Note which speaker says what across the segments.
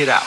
Speaker 1: It out.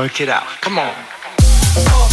Speaker 1: Work it out. Come on.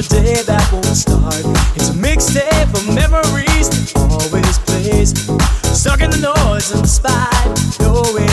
Speaker 1: a day
Speaker 2: that won't start. It's a mixtape of memories that always plays. Stuck in the noise and the spite, knowing.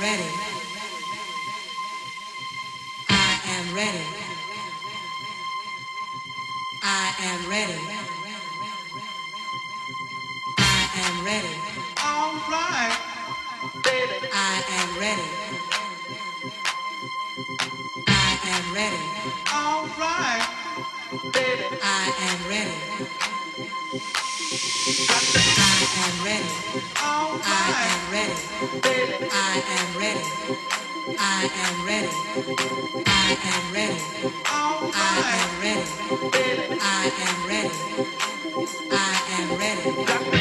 Speaker 2: ready. I am ready. I am ready. I am ready. All right, baby. I am ready. I am ready. All right, baby. I am ready am ready. I am ready. baby. I am ready.
Speaker 3: I am ready. I
Speaker 2: am ready. I am ready. baby. I am ready. I
Speaker 4: am ready.